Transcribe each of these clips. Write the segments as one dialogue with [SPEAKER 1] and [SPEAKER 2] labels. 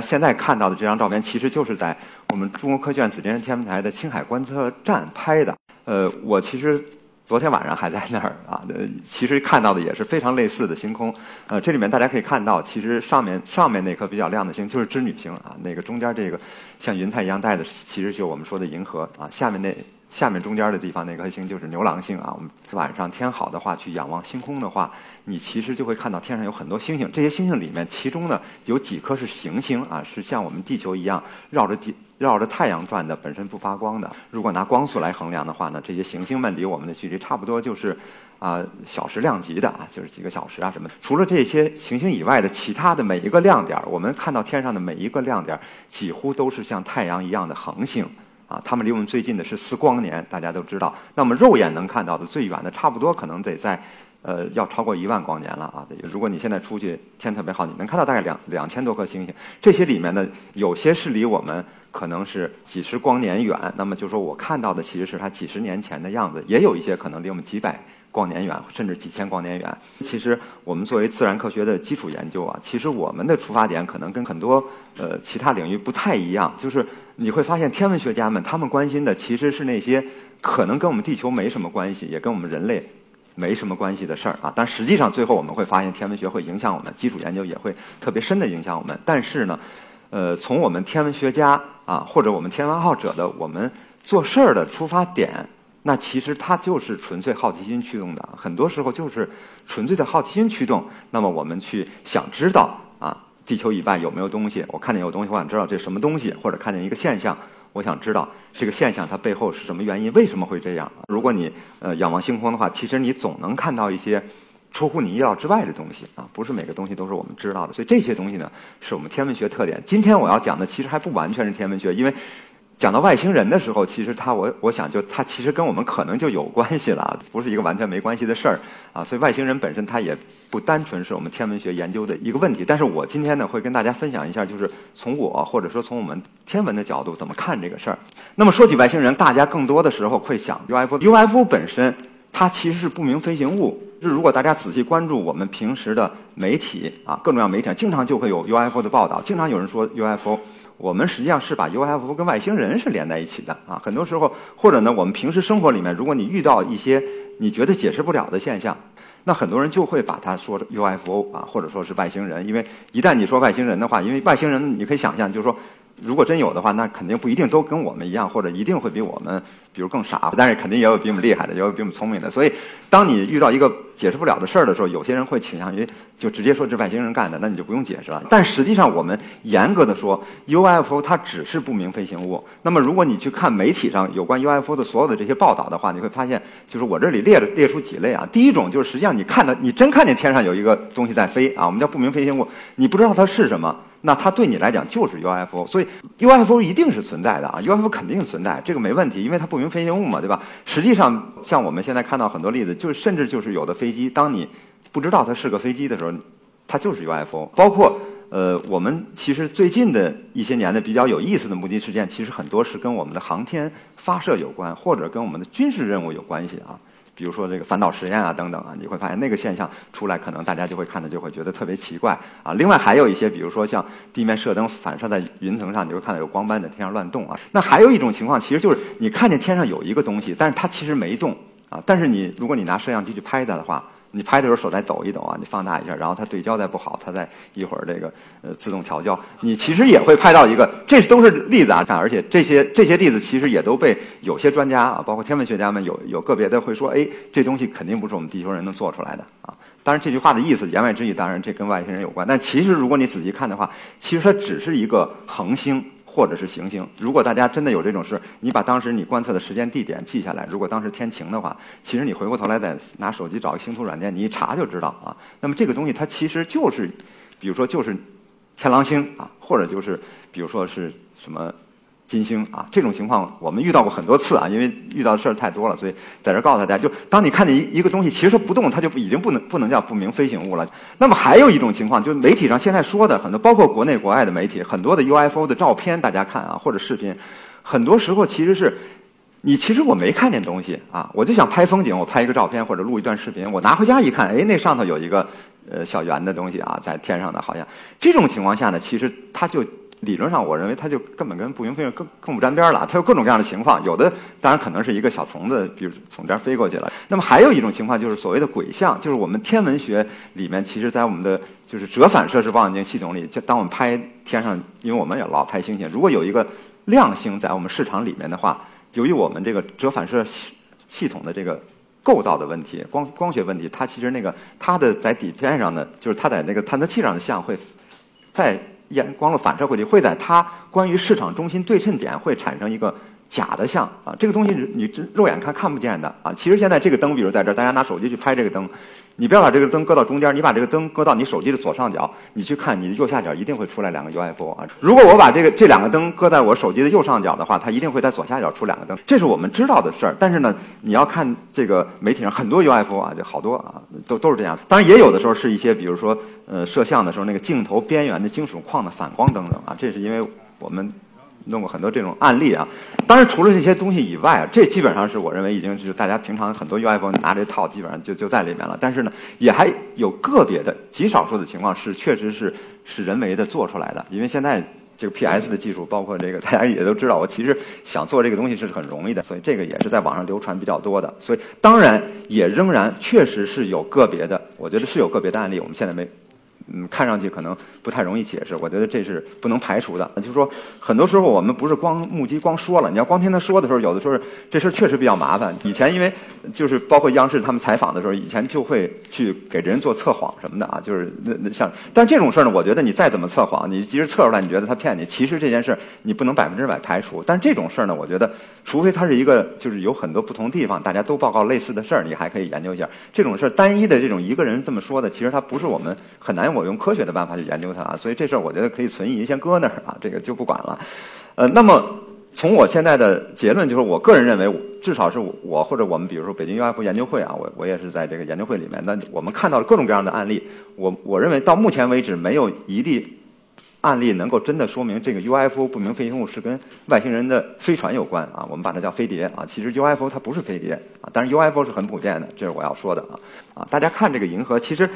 [SPEAKER 1] 现在看到的这张照片，其实就是在我们中国科学院紫金山天文台的青海观测站拍的。呃，我其实昨天晚上还在那儿啊，呃，其实看到的也是非常类似的星空。呃，这里面大家可以看到，其实上面上面那颗比较亮的星就是织女星啊，那个中间这个像云彩一样带的，其实就是我们说的银河啊。下面那下面中间的地方那颗星就是牛郎星啊。我们晚上天好的话去仰望星空的话，你其实就会看到天上有很多星星。这些星星里面，其中呢有几颗是行星啊，是像我们地球一样绕着地。绕着太阳转的，本身不发光的。如果拿光速来衡量的话呢，这些行星们离我们的距离差不多就是啊小时量级的啊，就是几个小时啊什么。除了这些行星以外的其他的每一个亮点，我们看到天上的每一个亮点，几乎都是像太阳一样的恒星啊。它们离我们最近的是四光年，大家都知道。那么肉眼能看到的最远的，差不多可能得在。呃，要超过一万光年了啊！如果你现在出去天特别好，你能看到大概两两千多颗星星。这些里面呢，有些是离我们可能是几十光年远，那么就说我看到的其实是它几十年前的样子；也有一些可能离我们几百光年远，甚至几千光年远。其实我们作为自然科学的基础研究啊，其实我们的出发点可能跟很多呃其他领域不太一样，就是你会发现天文学家们他们关心的其实是那些可能跟我们地球没什么关系，也跟我们人类。没什么关系的事儿啊，但实际上最后我们会发现，天文学会影响我们，基础研究也会特别深的影响我们。但是呢，呃，从我们天文学家啊，或者我们天文爱好者的我们做事儿的出发点，那其实它就是纯粹好奇心驱动的，很多时候就是纯粹的好奇心驱动。那么我们去想知道啊，地球以外有没有东西？我看见有东西，我想知道这什么东西，或者看见一个现象。我想知道这个现象它背后是什么原因？为什么会这样？如果你呃仰望星空的话，其实你总能看到一些出乎你意料之外的东西啊！不是每个东西都是我们知道的，所以这些东西呢，是我们天文学特点。今天我要讲的其实还不完全是天文学，因为。讲到外星人的时候，其实他我我想就他其实跟我们可能就有关系了，不是一个完全没关系的事儿啊。所以外星人本身他也不单纯是我们天文学研究的一个问题。但是我今天呢会跟大家分享一下，就是从我或者说从我们天文的角度怎么看这个事儿。那么说起外星人，大家更多的时候会想 UFO，UFO 本身它其实是不明飞行物。就如果大家仔细关注我们平时的媒体啊，各种各样媒体经常就会有 UFO 的报道，经常有人说 UFO。我们实际上是把 UFO 跟外星人是连在一起的啊，很多时候或者呢，我们平时生活里面，如果你遇到一些你觉得解释不了的现象，那很多人就会把它说 UFO 啊，或者说是外星人，因为一旦你说外星人的话，因为外星人你可以想象，就是说。如果真有的话，那肯定不一定都跟我们一样，或者一定会比我们，比如更傻。但是肯定也有比我们厉害的，也有比我们聪明的。所以，当你遇到一个解释不了的事儿的时候，有些人会倾向于就直接说这外星人干的，那你就不用解释了。但实际上，我们严格的说，UFO 它只是不明飞行物。那么，如果你去看媒体上有关 UFO 的所有的这些报道的话，你会发现，就是我这里列列出几类啊。第一种就是实际上你看到你真看见天上有一个东西在飞啊，我们叫不明飞行物，你不知道它是什么。那它对你来讲就是 UFO，所以 UFO 一定是存在的啊，UFO 肯定存在，这个没问题，因为它不明飞行物嘛，对吧？实际上，像我们现在看到很多例子，就甚至就是有的飞机，当你不知道它是个飞机的时候，它就是 UFO。包括呃，我们其实最近的一些年的比较有意思的目击事件，其实很多是跟我们的航天发射有关，或者跟我们的军事任务有关系啊。比如说这个反导实验啊等等啊，你会发现那个现象出来，可能大家就会看的就会觉得特别奇怪啊。另外还有一些，比如说像地面射灯反射在云层上，你会看到有光斑在天上乱动啊。那还有一种情况，其实就是你看见天上有一个东西，但是它其实没动啊。但是你如果你拿摄像机去拍它的话。你拍的时候手再抖一抖啊，你放大一下，然后它对焦再不好，它再一会儿这个呃自动调焦，你其实也会拍到一个，这都是例子啊，而且这些这些例子其实也都被有些专家啊，包括天文学家们有有个别的会说，哎，这东西肯定不是我们地球人能做出来的啊。当然这句话的意思言外之意，当然这跟外星人有关，但其实如果你仔细看的话，其实它只是一个恒星。或者是行星，如果大家真的有这种事，你把当时你观测的时间地点记下来。如果当时天晴的话，其实你回过头来再拿手机找个星图软件，你一查就知道啊。那么这个东西它其实就是，比如说就是天狼星啊，或者就是比如说是什么。金星啊，这种情况我们遇到过很多次啊，因为遇到的事儿太多了，所以在这告诉大家，就当你看见一一个东西，其实它不动，它就已经不能不能叫不明飞行物了。那么还有一种情况，就是媒体上现在说的很多，包括国内国外的媒体，很多的 UFO 的照片，大家看啊，或者视频，很多时候其实是，你其实我没看见东西啊，我就想拍风景，我拍一个照片或者录一段视频，我拿回家一看，哎，那上头有一个呃小圆的东西啊，在天上的，好像这种情况下呢，其实它就。理论上，我认为它就根本跟不明飞行更更不沾边了。它有各种各样的情况，有的当然可能是一个小虫子，比如从这儿飞过去了。那么还有一种情况就是所谓的鬼象，就是我们天文学里面，其实在我们的就是折反射式望远镜系统里，就当我们拍天上，因为我们也老拍星星，如果有一个亮星在我们市场里面的话，由于我们这个折反射系系统的这个构造的问题，光光学问题，它其实那个它的在底片上的，就是它在那个探测器上的像会在。眼光的反射回去，会在它关于市场中心对称点会产生一个假的像啊，这个东西你肉眼看看不见的啊。其实现在这个灯，比如在这儿，大家拿手机去拍这个灯。你不要把这个灯搁到中间，你把这个灯搁到你手机的左上角，你去看你的右下角一定会出来两个 UFO 啊。如果我把这个这两个灯搁在我手机的右上角的话，它一定会在左下角出两个灯。这是我们知道的事儿。但是呢，你要看这个媒体上很多 UFO 啊，就好多啊，都都是这样。当然也有的时候是一些，比如说呃摄像的时候那个镜头边缘的金属框的反光等等啊，这是因为我们。弄过很多这种案例啊，当然除了这些东西以外，这基本上是我认为已经是大家平常很多 UFO 拿这套基本上就就在里面了。但是呢，也还有个别的极少数的情况是确实是是人为的做出来的。因为现在这个 PS 的技术，包括这个大家也都知道，我其实想做这个东西是很容易的，所以这个也是在网上流传比较多的。所以当然也仍然确实是有个别的，我觉得是有个别的案例，我们现在没。嗯，看上去可能不太容易解释，我觉得这是不能排除的。就是说，很多时候我们不是光目击、光说了，你要光听他说的时候，有的时候这事儿确实比较麻烦。以前因为就是包括央视他们采访的时候，以前就会去给人做测谎什么的啊，就是那那像，但这种事儿呢，我觉得你再怎么测谎，你即使测出来你觉得他骗你，其实这件事儿你不能百分之百排除。但这种事儿呢，我觉得除非他是一个就是有很多不同地方大家都报告类似的事儿，你还可以研究一下。这种事儿单一的这种一个人这么说的，其实他不是我们很难。我用科学的办法去研究它啊，所以这事儿我觉得可以存疑，先搁那儿啊，这个就不管了。呃，那么从我现在的结论就是，我个人认为，至少是我或者我们，比如说北京 UFO 研究会啊，我我也是在这个研究会里面。那我们看到了各种各样的案例，我我认为到目前为止没有一例案例能够真的说明这个 UFO 不明飞行物是跟外星人的飞船有关啊。我们把它叫飞碟啊，其实 UFO 它不是飞碟啊，但是 UFO 是很普遍的，这是我要说的啊啊！大家看这个银河，其实。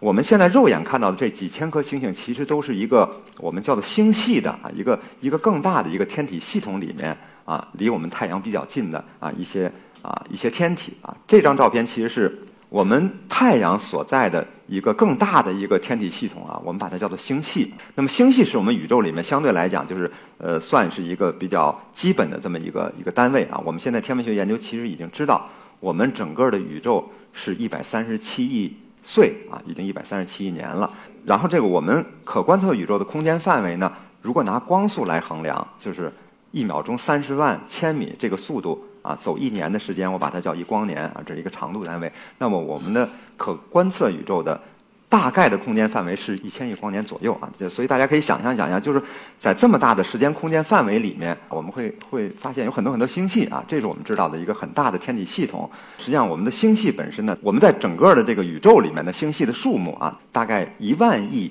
[SPEAKER 1] 我们现在肉眼看到的这几千颗星星，其实都是一个我们叫做星系的啊，一个一个更大的一个天体系统里面啊，离我们太阳比较近的啊一些啊一些天体啊。这张照片其实是我们太阳所在的一个更大的一个天体系统啊，我们把它叫做星系。那么星系是我们宇宙里面相对来讲就是呃算是一个比较基本的这么一个一个单位啊。我们现在天文学研究其实已经知道，我们整个的宇宙是一百三十七亿。岁啊，已经一百三十七亿年了。然后这个我们可观测宇宙的空间范围呢，如果拿光速来衡量，就是一秒钟三十万千米这个速度啊，走一年的时间，我把它叫一光年啊，这是一个长度单位。那么我们的可观测宇宙的。大概的空间范围是一千亿光年左右啊，就所以大家可以想象想象，就是在这么大的时间空间范围里面，我们会会发现有很多很多星系啊，这是我们知道的一个很大的天体系统。实际上，我们的星系本身呢，我们在整个的这个宇宙里面的星系的数目啊，大概一万亿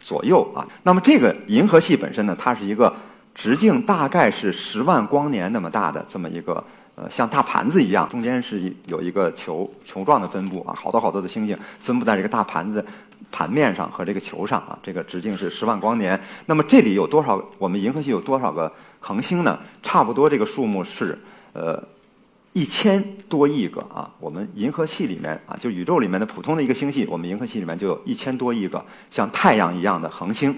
[SPEAKER 1] 左右啊。那么这个银河系本身呢，它是一个直径大概是十万光年那么大的这么一个。呃，像大盘子一样，中间是有一个球球状的分布啊，好多好多的星星分布在这个大盘子盘面上和这个球上啊，这个直径是十万光年。那么这里有多少？我们银河系有多少个恒星呢？差不多这个数目是呃一千多亿个啊。我们银河系里面啊，就宇宙里面的普通的一个星系，我们银河系里面就有一千多亿个像太阳一样的恒星。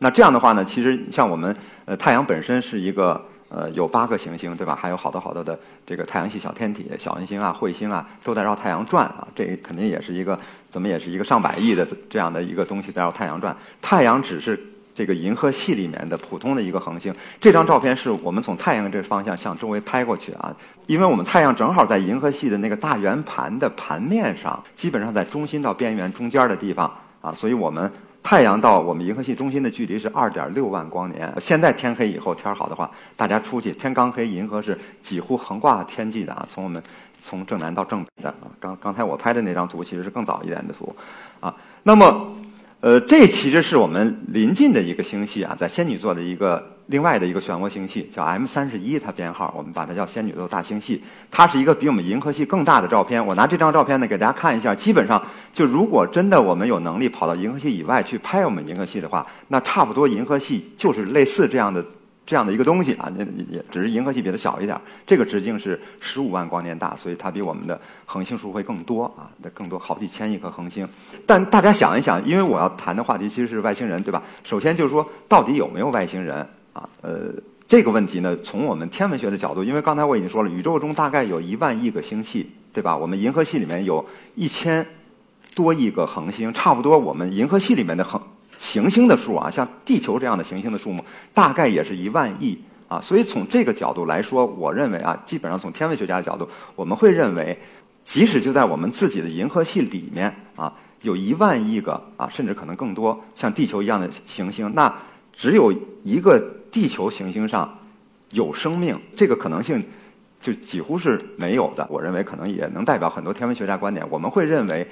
[SPEAKER 1] 那这样的话呢，其实像我们呃太阳本身是一个。呃，有八个行星，对吧？还有好多好多的这个太阳系小天体、小行星啊、彗星啊，都在绕太阳转啊。这肯定也是一个，怎么也是一个上百亿的这样的一个东西在绕太阳转。太阳只是这个银河系里面的普通的一个恒星。这张照片是我们从太阳这方向向周围拍过去啊，因为我们太阳正好在银河系的那个大圆盘的盘面上，基本上在中心到边缘中间的地方啊，所以我们。太阳到我们银河系中心的距离是二点六万光年。现在天黑以后，天好的话，大家出去，天刚黑，银河是几乎横挂天际的啊。从我们从正南到正北的啊。刚刚才我拍的那张图其实是更早一点的图啊。那么，呃，这其实是我们临近的一个星系啊，在仙女座的一个另外的一个漩涡星系，叫 M 三十一，它编号，我们把它叫仙女座大星系。它是一个比我们银河系更大的照片。我拿这张照片呢给大家看一下，基本上就如果真的我们有能力跑到银河系以外去拍我们银河系的话，那差不多银河系就是类似这样的。这样的一个东西啊，那也只是银河系比它小一点。这个直径是十五万光年大，所以它比我们的恒星数会更多啊，那更多好几千亿颗恒星。但大家想一想，因为我要谈的话题其实是外星人，对吧？首先就是说，到底有没有外星人啊？呃，这个问题呢，从我们天文学的角度，因为刚才我已经说了，宇宙中大概有一万亿个星系，对吧？我们银河系里面有一千多亿个恒星，差不多我们银河系里面的恒。行星的数啊，像地球这样的行星的数目，大概也是一万亿啊。所以从这个角度来说，我认为啊，基本上从天文学家的角度，我们会认为，即使就在我们自己的银河系里面啊，有一万亿个啊，甚至可能更多像地球一样的行星，那只有一个地球行星上有生命，这个可能性就几乎是没有的。我认为可能也能代表很多天文学家观点。我们会认为。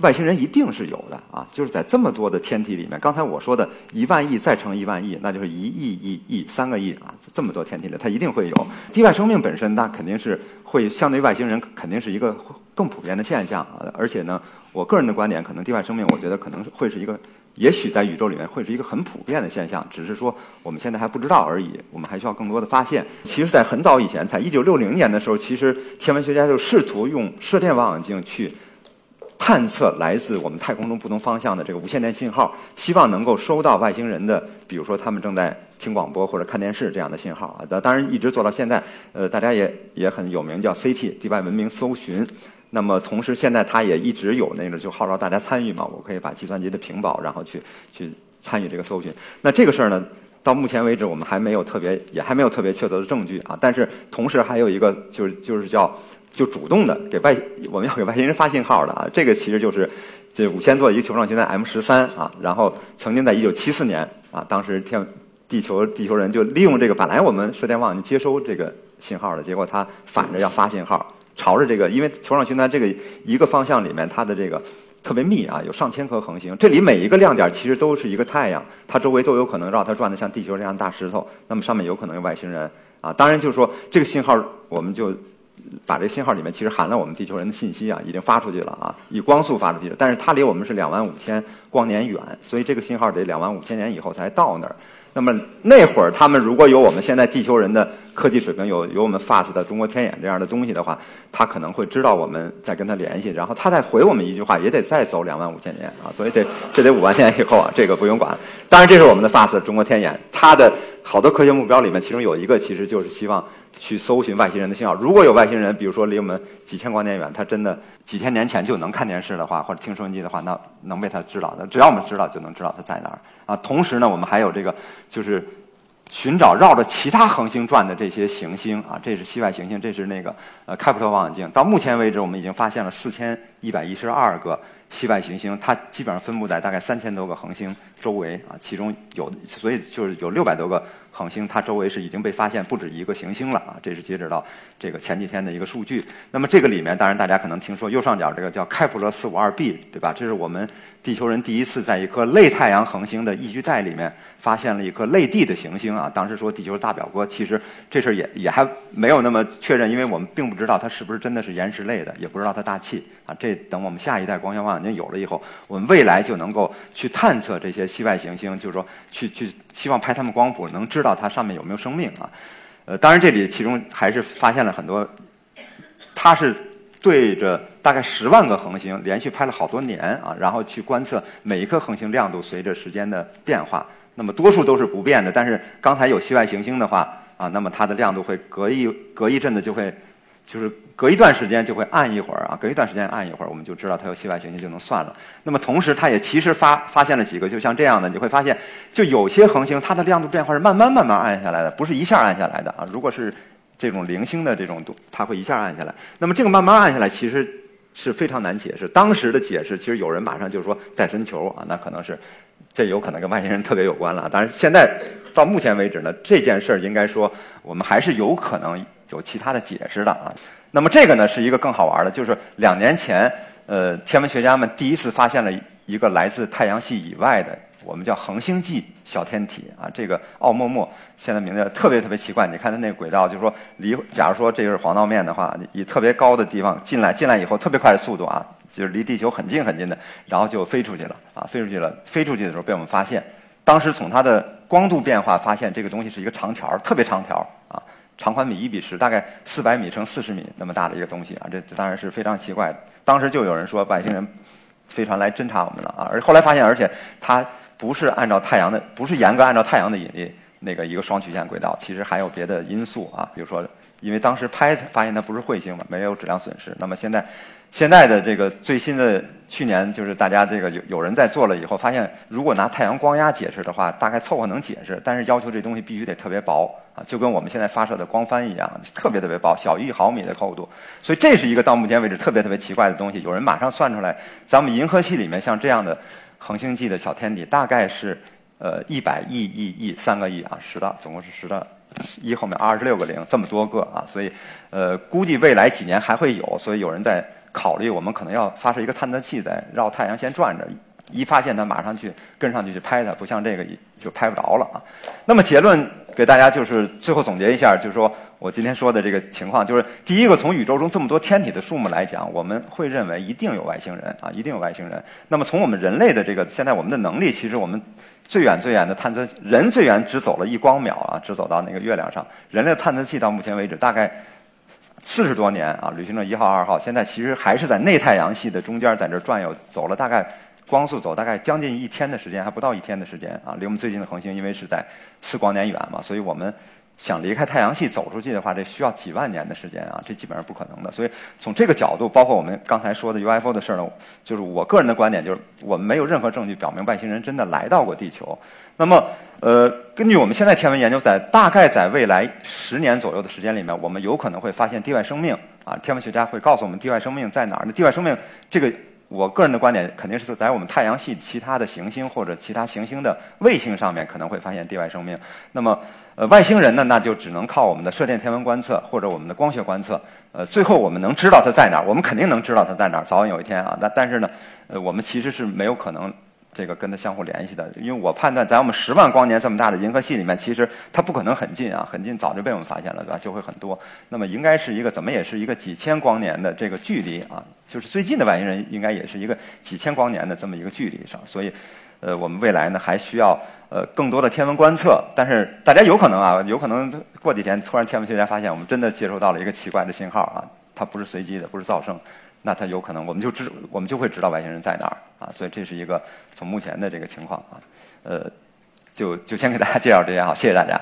[SPEAKER 1] 外星人一定是有的啊，就是在这么多的天体里面，刚才我说的一万亿再乘一万亿，那就是一亿亿亿三个亿啊，这么多天体里，它一定会有地外生命本身，那肯定是会相对于外星人肯定是一个更普遍的现象啊。而且呢，我个人的观点，可能地外生命，我觉得可能会是一个，也许在宇宙里面会是一个很普遍的现象，只是说我们现在还不知道而已，我们还需要更多的发现。其实，在很早以前，在一九六零年的时候，其实天文学家就试图用射电望远镜去。探测来自我们太空中不同方向的这个无线电信号，希望能够收到外星人的，比如说他们正在听广播或者看电视这样的信号啊。当然，一直做到现在，呃，大家也也很有名，叫 CT 地外文明搜寻。那么，同时现在它也一直有那个就号召大家参与嘛，我可以把计算机的屏保，然后去去参与这个搜寻。那这个事儿呢，到目前为止我们还没有特别，也还没有特别确凿的证据啊。但是同时还有一个就是就是叫。就主动的给外，我们要给外星人发信号的啊，这个其实就是这五千座一个球状星在 M 十三啊，然后曾经在一九七四年啊，当时天地球地球人就利用这个，本来我们射电望远接收这个信号的，结果它反着要发信号，朝着这个，因为球状星在这个一个方向里面，它的这个特别密啊，有上千颗恒星，这里每一个亮点其实都是一个太阳，它周围都有可能绕它转的像地球这样大石头，那么上面有可能有外星人啊，当然就是说这个信号我们就。把这信号里面其实含了我们地球人的信息啊，已经发出去了啊，以光速发出去的。但是它离我们是两万五千光年远，所以这个信号得两万五千年以后才到那儿。那么那会儿他们如果有我们现在地球人的科技水平，有有我们 FAST 的中国天眼这样的东西的话，他可能会知道我们在跟他联系，然后他再回我们一句话，也得再走两万五千年啊。所以得这得五万年以后啊，这个不用管。当然这是我们的 FAST 中国天眼，它的好多科学目标里面，其中有一个其实就是希望。去搜寻外星人的信号。如果有外星人，比如说离我们几千光年远，他真的几千年前就能看电视的话，或者听收音机的话，那能被他知道的。只要我们知道，就能知道他在哪儿啊。同时呢，我们还有这个，就是寻找绕着其他恒星转的这些行星啊。这是系外行星，这是那个呃开普勒望远镜。到目前为止，我们已经发现了四千一百一十二个系外行星，它基本上分布在大概三千多个恒星周围啊。其中有，所以就是有六百多个。恒星它周围是已经被发现不止一个行星了啊，这是截止到这个前几天的一个数据。那么这个里面，当然大家可能听说右上角这个叫开普勒四五二 b，对吧？这是我们地球人第一次在一颗类太阳恒星的宜居带里面发现了一颗类地的行星啊。当时说地球大表哥，其实这事儿也也还没有那么确认，因为我们并不知道它是不是真的是岩石类的，也不知道它大气啊。这等我们下一代光学望远镜有了以后，我们未来就能够去探测这些系外行星，就是说去去希望拍它们光谱，能知。知道它上面有没有生命啊？呃，当然这里其中还是发现了很多，它是对着大概十万个恒星连续拍了好多年啊，然后去观测每一颗恒星亮度随着时间的变化。那么多数都是不变的，但是刚才有系外行星的话啊，那么它的亮度会隔一隔一阵子就会。就是隔一段时间就会暗一会儿啊，隔一段时间暗一会儿，我们就知道它有系外行星就能算了。那么同时，它也其实发发现了几个，就像这样的，你会发现，就有些恒星它的亮度变化是慢慢慢慢暗下来的，不是一下暗下来的啊。如果是这种零星的这种，它会一下暗下来。那么这个慢慢暗下来其实是非常难解释。当时的解释其实有人马上就说戴森球啊，那可能是这有可能跟外星人特别有关了。但是现在到目前为止呢，这件事儿应该说我们还是有可能。有其他的解释的啊，那么这个呢是一个更好玩的，就是两年前，呃，天文学家们第一次发现了一个来自太阳系以外的，我们叫恒星际小天体啊。这个奥陌陌现在名字特别特别奇怪，你看它那个轨道，就是说离，假如说这个是黄道面的话，以特别高的地方进来，进来以后特别快的速度啊，就是离地球很近很近的，然后就飞出去了啊，飞出去了，飞出去的时候被我们发现。当时从它的光度变化发现，这个东西是一个长条，特别长条啊。长宽比一比十，大概四百米乘四十米那么大的一个东西啊，这当然是非常奇怪的。当时就有人说外星人飞船来侦察我们了啊，而后来发现，而且它不是按照太阳的，不是严格按照太阳的引力那个一个双曲线轨道，其实还有别的因素啊，比如说。因为当时拍发现它不是彗星嘛，没有质量损失。那么现在，现在的这个最新的去年就是大家这个有有人在做了以后，发现如果拿太阳光压解释的话，大概凑合能解释，但是要求这东西必须得特别薄啊，就跟我们现在发射的光帆一样，特别特别薄，小于一毫米的厚度。所以这是一个到目前为止特别特别奇怪的东西。有人马上算出来，咱们银河系里面像这样的恒星际的小天体，大概是呃一百亿亿亿三个亿啊，十的总共是十的。一后面二十六个零，这么多个啊，所以，呃，估计未来几年还会有，所以有人在考虑，我们可能要发射一个探测器在绕太阳先转着，一发现它马上去跟上去去拍它，不像这个就拍不着了啊。那么结论给大家就是最后总结一下，就是说我今天说的这个情况，就是第一个，从宇宙中这么多天体的数目来讲，我们会认为一定有外星人啊，一定有外星人。那么从我们人类的这个现在我们的能力，其实我们。最远最远的探测人最远只走了一光秒啊，只走到那个月亮上。人类探测器到目前为止大概四十多年啊，旅行者一号、二号现在其实还是在内太阳系的中间，在这转悠，走了大概光速走大概将近一天的时间，还不到一天的时间啊。离我们最近的恒星因为是在四光年远嘛，所以我们。想离开太阳系走出去的话，这需要几万年的时间啊，这基本上不可能的。所以从这个角度，包括我们刚才说的 UFO 的事儿呢，就是我个人的观点，就是我们没有任何证据表明外星人真的来到过地球。那么，呃，根据我们现在天文研究，在大概在未来十年左右的时间里面，我们有可能会发现地外生命啊。天文学家会告诉我们地外生命在哪儿。那地外生命这个。我个人的观点肯定是在我们太阳系其他的行星或者其他行星的卫星上面可能会发现地外生命。那么，呃，外星人呢，那就只能靠我们的射电天文观测或者我们的光学观测。呃，最后我们能知道它在哪儿，我们肯定能知道它在哪儿，早晚有一天啊。那但是呢，呃，我们其实是没有可能。这个跟它相互联系的，因为我判断，在我们十万光年这么大的银河系里面，其实它不可能很近啊，很近早就被我们发现了，对吧？就会很多。那么应该是一个怎么也是一个几千光年的这个距离啊，就是最近的外星人应该也是一个几千光年的这么一个距离上。所以，呃，我们未来呢还需要呃更多的天文观测。但是大家有可能啊，有可能过几天突然天文学家发现我们真的接收到了一个奇怪的信号啊，它不是随机的，不是噪声。那它有可能，我们就知，我们就会知道外星人在哪儿啊，所以这是一个从目前的这个情况啊，呃，就就先给大家介绍这些啊，谢谢大家。